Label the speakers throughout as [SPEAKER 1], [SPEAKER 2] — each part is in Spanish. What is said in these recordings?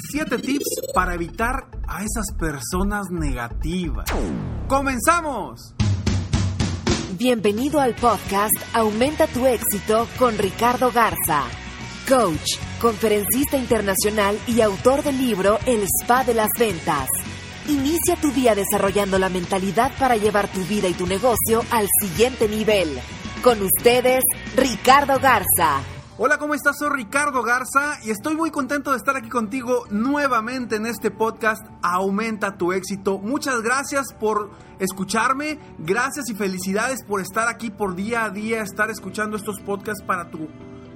[SPEAKER 1] 7 tips para evitar a esas personas negativas. ¡Comenzamos!
[SPEAKER 2] Bienvenido al podcast Aumenta tu éxito con Ricardo Garza, coach, conferencista internacional y autor del libro El Spa de las Ventas. Inicia tu día desarrollando la mentalidad para llevar tu vida y tu negocio al siguiente nivel. Con ustedes, Ricardo Garza.
[SPEAKER 1] Hola, ¿cómo estás? Soy Ricardo Garza y estoy muy contento de estar aquí contigo nuevamente en este podcast Aumenta tu éxito. Muchas gracias por escucharme, gracias y felicidades por estar aquí por día a día, estar escuchando estos podcasts para tu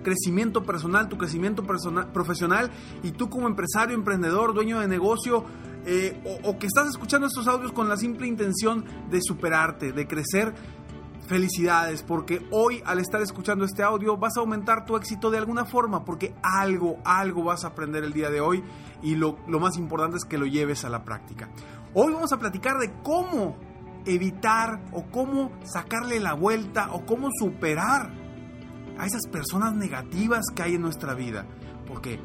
[SPEAKER 1] crecimiento personal, tu crecimiento personal, profesional y tú como empresario, emprendedor, dueño de negocio eh, o, o que estás escuchando estos audios con la simple intención de superarte, de crecer Felicidades, porque hoy al estar escuchando este audio vas a aumentar tu éxito de alguna forma, porque algo, algo vas a aprender el día de hoy y lo, lo más importante es que lo lleves a la práctica. Hoy vamos a platicar de cómo evitar o cómo sacarle la vuelta o cómo superar a esas personas negativas que hay en nuestra vida, porque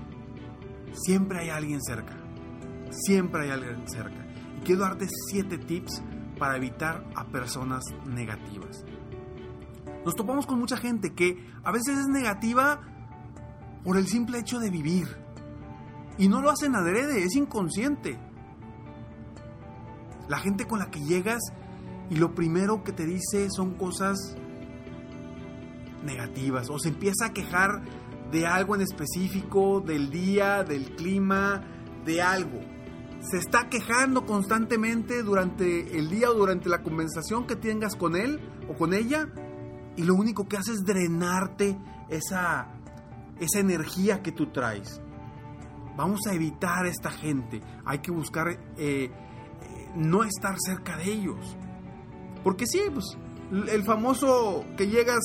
[SPEAKER 1] siempre hay alguien cerca, siempre hay alguien cerca. Y quiero darte siete tips para evitar a personas negativas. Nos topamos con mucha gente que a veces es negativa por el simple hecho de vivir. Y no lo hacen adrede, es inconsciente. La gente con la que llegas y lo primero que te dice son cosas negativas o se empieza a quejar de algo en específico, del día, del clima, de algo se está quejando constantemente durante el día o durante la conversación que tengas con él o con ella y lo único que hace es drenarte esa, esa energía que tú traes. Vamos a evitar a esta gente. Hay que buscar eh, no estar cerca de ellos. Porque sí, pues el famoso que llegas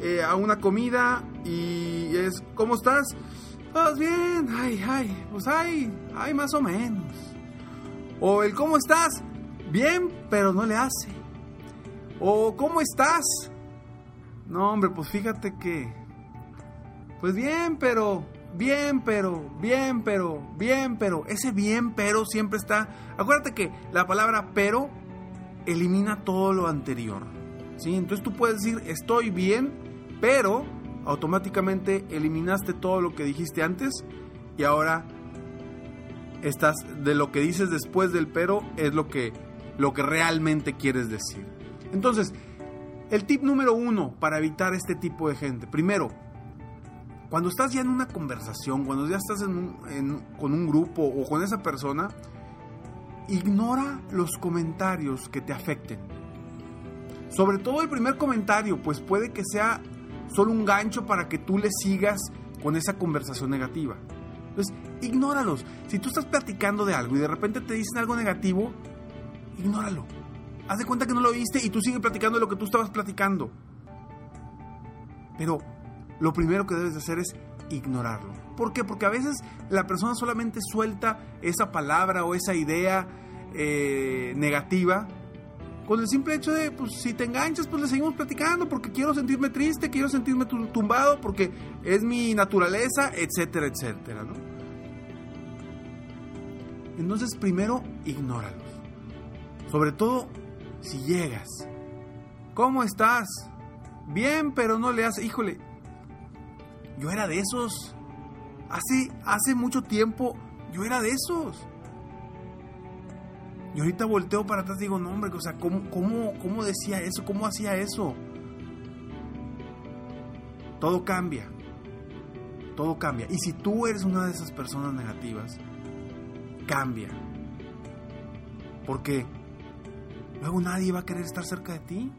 [SPEAKER 1] eh, a una comida y es, ¿cómo estás? Pues bien, ay, ay, pues ay, ay, más o menos. O el ¿cómo estás? Bien, pero no le hace. O ¿cómo estás? No, hombre, pues fíjate que... Pues bien, pero... Bien, pero, bien, pero, bien, pero. Ese bien, pero siempre está... Acuérdate que la palabra pero elimina todo lo anterior. ¿sí? Entonces tú puedes decir estoy bien, pero automáticamente eliminaste todo lo que dijiste antes y ahora estás de lo que dices después del pero es lo que, lo que realmente quieres decir. Entonces, el tip número uno para evitar este tipo de gente. Primero, cuando estás ya en una conversación, cuando ya estás con un grupo o con esa persona, ignora los comentarios que te afecten. Sobre todo el primer comentario, pues puede que sea solo un gancho para que tú le sigas con esa conversación negativa. Entonces, ignóralos. Si tú estás platicando de algo y de repente te dicen algo negativo, ignóralo. Haz de cuenta que no lo oíste y tú sigues platicando de lo que tú estabas platicando. Pero lo primero que debes de hacer es ignorarlo. ¿Por qué? Porque a veces la persona solamente suelta esa palabra o esa idea eh, negativa con el simple hecho de, pues si te enganchas, pues le seguimos platicando porque quiero sentirme triste, quiero sentirme tumbado porque es mi naturaleza, etcétera, etcétera, ¿no? Entonces primero ignóralos. Sobre todo si llegas. ¿Cómo estás? Bien, pero no le hace, híjole. Yo era de esos. Hace hace mucho tiempo yo era de esos. Y ahorita volteo para atrás y digo, no, hombre, o sea, ¿cómo, cómo, cómo decía eso? ¿Cómo hacía eso? Todo cambia. Todo cambia. Y si tú eres una de esas personas negativas, cambia. Porque luego nadie va a querer estar cerca de ti.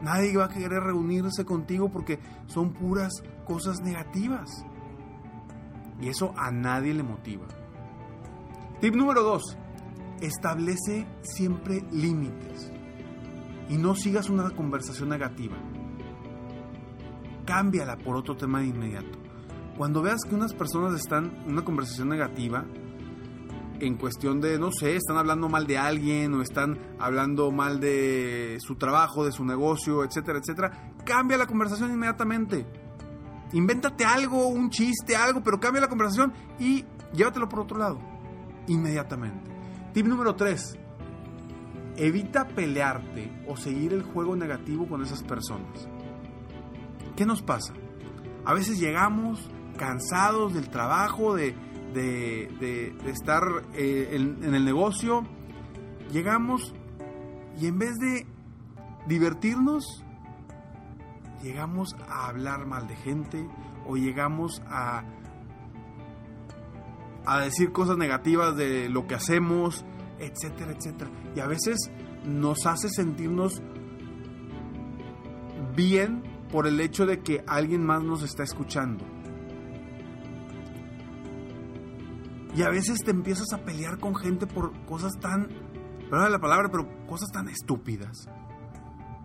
[SPEAKER 1] Nadie va a querer reunirse contigo porque son puras cosas negativas. Y eso a nadie le motiva. Tip número dos. Establece siempre límites. Y no sigas una conversación negativa. Cámbiala por otro tema de inmediato. Cuando veas que unas personas están en una conversación negativa, en cuestión de, no sé, están hablando mal de alguien o están hablando mal de su trabajo, de su negocio, etcétera, etcétera, cambia la conversación inmediatamente. Invéntate algo, un chiste, algo, pero cambia la conversación y llévatelo por otro lado. Inmediatamente. Tip número 3. Evita pelearte o seguir el juego negativo con esas personas. ¿Qué nos pasa? A veces llegamos cansados del trabajo, de, de, estar eh, en, el negocio, llegamos y en vez de divertirnos, llegamos a hablar mal de gente o llegamos a, a decir cosas negativas de lo que hacemos, etcétera, etcétera. Y a veces nos hace sentirnos bien por el hecho de que alguien más nos está escuchando. Y a veces te empiezas a pelear con gente por cosas tan, perdón la palabra, pero cosas tan estúpidas.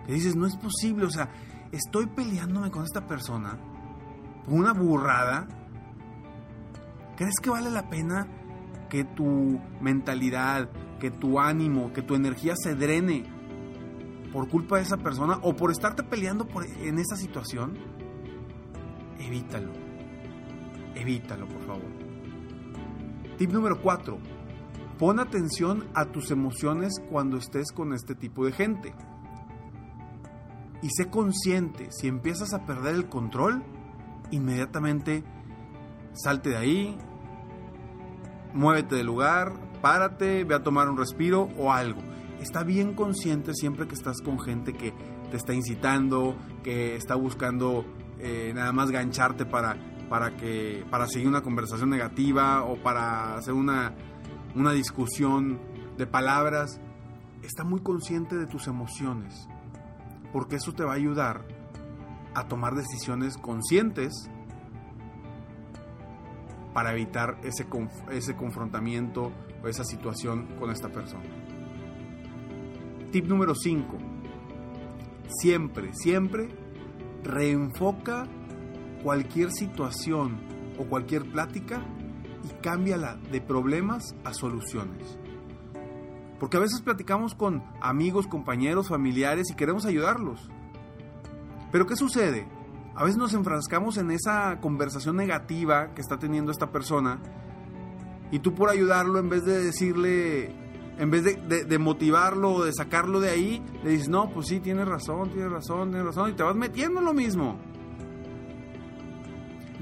[SPEAKER 1] Que dices, no es posible, o sea, estoy peleándome con esta persona por una burrada. ¿Crees que vale la pena que tu mentalidad, que tu ánimo, que tu energía se drene por culpa de esa persona o por estarte peleando por, en esa situación? Evítalo. Evítalo, por favor. Tip número 4. Pon atención a tus emociones cuando estés con este tipo de gente. Y sé consciente, si empiezas a perder el control, inmediatamente salte de ahí, muévete del lugar, párate, ve a tomar un respiro o algo. Está bien consciente siempre que estás con gente que te está incitando, que está buscando eh, nada más gancharte para para que para seguir una conversación negativa o para hacer una, una discusión de palabras, está muy consciente de tus emociones, porque eso te va a ayudar a tomar decisiones conscientes para evitar ese, ese confrontamiento o esa situación con esta persona. Tip número 5. Siempre, siempre reenfoca cualquier situación o cualquier plática y cámbiala de problemas a soluciones. Porque a veces platicamos con amigos, compañeros, familiares y queremos ayudarlos. Pero ¿qué sucede? A veces nos enfrascamos en esa conversación negativa que está teniendo esta persona y tú por ayudarlo en vez de decirle, en vez de, motivarlo o de sacarlo de ahí, le dices, no, pues sí, tienes razón, tienes razón, tienes razón y te vas metiendo en lo mismo.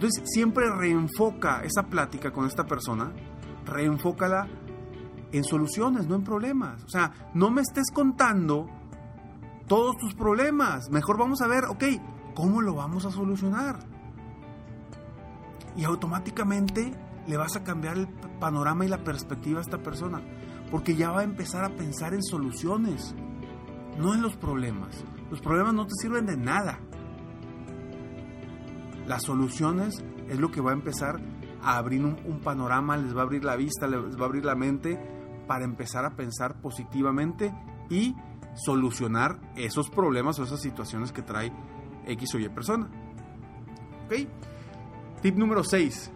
[SPEAKER 1] Entonces siempre reenfoca esa plática con esta persona, reenfócala en soluciones, no en problemas. O sea, no me estés contando todos tus problemas. Mejor vamos a ver, ok, ¿cómo lo vamos a solucionar? Y automáticamente le vas a cambiar el panorama y la perspectiva a esta persona. Porque ya va a empezar a pensar en soluciones, no en los problemas. Los problemas no te sirven de nada. Las soluciones es lo que va a empezar a abrir un, panorama, les va a abrir la vista, les va a abrir la mente para empezar a pensar positivamente y solucionar esos problemas o esas situaciones que trae X o Y persona. Tip número 6.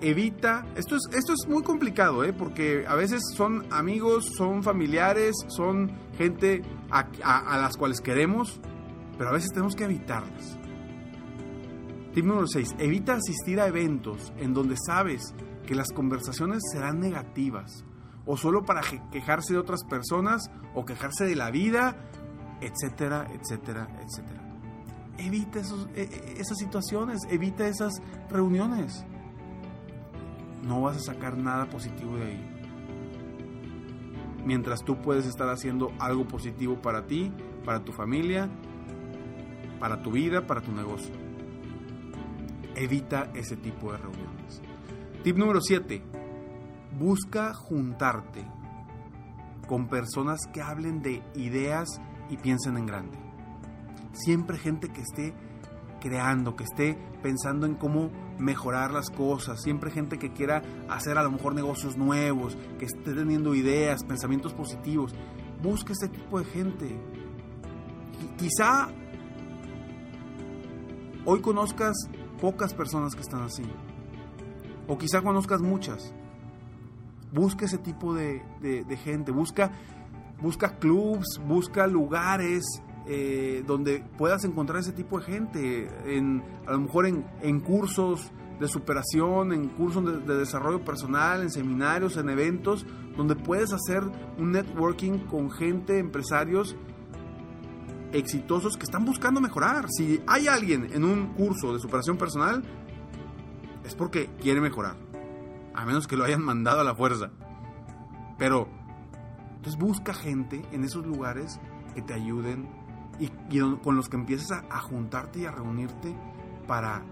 [SPEAKER 1] Evita, esto es, esto es muy complicado, ¿eh? porque a veces son amigos, son familiares, son gente a, a las cuales queremos, pero a veces tenemos que evitarlas. Tip número 6. Evita asistir a eventos en donde sabes que las conversaciones serán negativas o solo para quejarse de otras personas o quejarse de la vida, etcétera, etcétera, etcétera. Evita e, e, esas situaciones, evita esas reuniones. No vas a sacar nada positivo de ahí. mientras tú puedes estar haciendo algo positivo para ti, para tu familia, para tu vida, para tu negocio. Evita ese tipo de reuniones. Tip número 7. Busca juntarte con personas que hablen de ideas y piensen en grande. Siempre gente que esté creando, que esté pensando en cómo mejorar las cosas, siempre gente que quiera hacer a lo mejor negocios nuevos, que esté teniendo ideas, pensamientos positivos. Busca ese tipo de gente. Quizá hoy conozcas pocas personas que están así, o quizá conozcas muchas. Busca ese tipo de, gente, busca, busca clubs, busca lugares, eh, donde puedas encontrar ese tipo de gente, en, a lo mejor en, cursos de superación, en cursos de, desarrollo personal, en seminarios, en eventos, donde puedes hacer un networking con gente, empresarios exitosos que están buscando mejorar. Si hay alguien en un curso de superación personal, es porque quiere mejorar, a menos que lo hayan mandado a la fuerza. Pero, entonces busca gente en esos lugares que te ayuden y, con los que empieces a, juntarte y a reunirte para,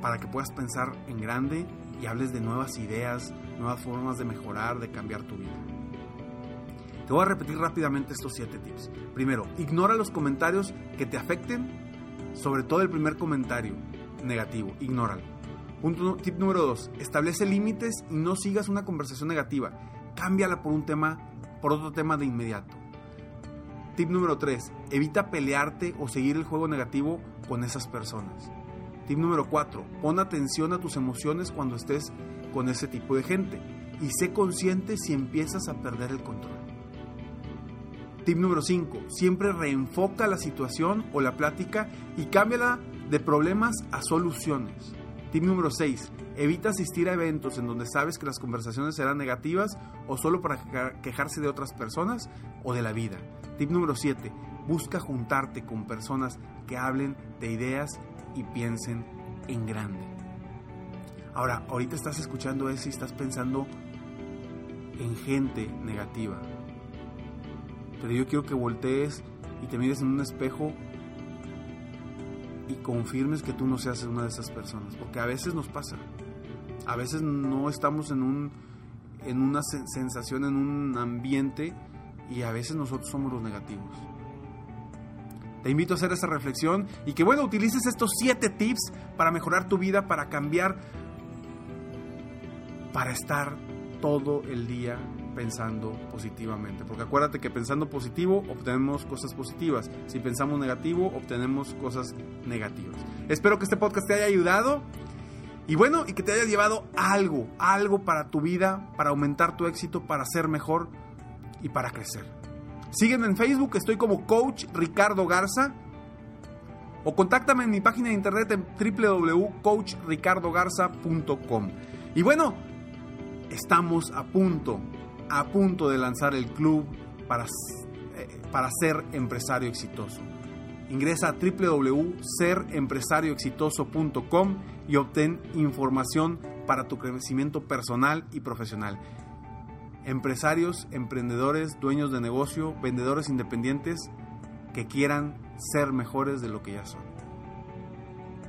[SPEAKER 1] para que puedas pensar en grande y hables de nuevas ideas, nuevas formas de mejorar, de cambiar tu vida. Te voy a repetir rápidamente estos siete tips. Primero, ignora los comentarios que te afecten, sobre todo el primer comentario negativo, ignóralo. Punto, tip número dos, establece límites y no sigas una conversación negativa. Cámbiala por un tema, por otro tema de inmediato. Tip número 3. Evita pelearte o seguir el juego negativo con esas personas. Tip número 4. Pon atención a tus emociones cuando estés con ese tipo de gente y sé consciente si empiezas a perder el control. Tip número 5. Siempre reenfoca la situación o la plática y cámbiala de problemas a soluciones. Tip número 6. Evita asistir a eventos en donde sabes que las conversaciones serán negativas o solo para quejarse de otras personas o de la vida. Tip número 7. Busca juntarte con personas que hablen de ideas y piensen en grande. Ahora, ahorita estás escuchando eso y estás pensando en gente negativa. Pero yo quiero que voltees y te mires en un espejo y confirmes que tú no seas una de esas personas. Porque a veces nos pasa. A veces no estamos en, un, en una sensación, en un ambiente y a veces nosotros somos los negativos. Te invito a hacer esa reflexión y que bueno, utilices estos siete tips para mejorar tu vida, para cambiar, para estar todo el día pensando positivamente. Porque acuérdate que pensando positivo obtenemos cosas positivas. Si pensamos negativo obtenemos cosas negativas. Espero que este podcast te haya ayudado. Y bueno, y que te haya llevado algo, algo para tu vida, para aumentar tu éxito, para ser mejor y para crecer. Sígueme en Facebook, estoy como Coach Ricardo Garza. O contáctame en mi página de internet en www.coachricardogarza.com. Y bueno, estamos a punto, a punto de lanzar el club para, eh, para ser empresario exitoso. Ingresa a www.serempresarioexitoso.com y obtén información para tu crecimiento personal y profesional empresarios, emprendedores, dueños de negocio, vendedores independientes que quieran ser mejores de lo que ya son.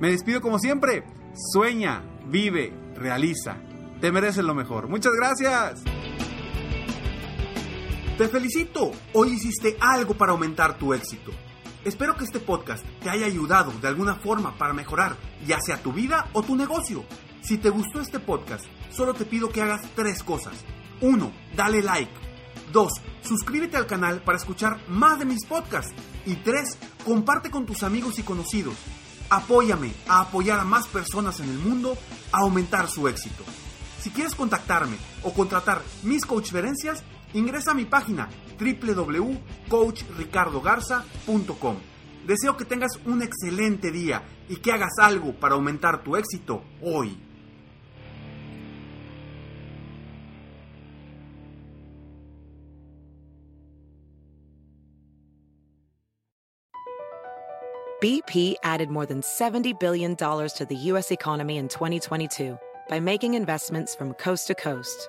[SPEAKER 1] Me despido como siempre. Sueña, vive, realiza. Te mereces lo mejor. Muchas gracias. Te felicito. Hoy hiciste algo para aumentar tu éxito. Espero que este podcast te haya ayudado de alguna forma para mejorar ya sea tu vida o tu negocio. Si te gustó este podcast, solo te pido que hagas tres cosas. 1. Dale like. 2. Suscríbete al canal para escuchar más de mis podcasts. Y 3. Comparte con tus amigos y conocidos. Apóyame a apoyar a más personas en el mundo a aumentar su éxito. Si quieres contactarme o contratar mis coachferencias, ingresa a mi página www.coachricardogarza.com. Deseo que tengas un excelente día y que hagas algo para aumentar tu éxito hoy.
[SPEAKER 3] BP added more than $70 billion to the U.S. economy in 2022 by making investments from coast to coast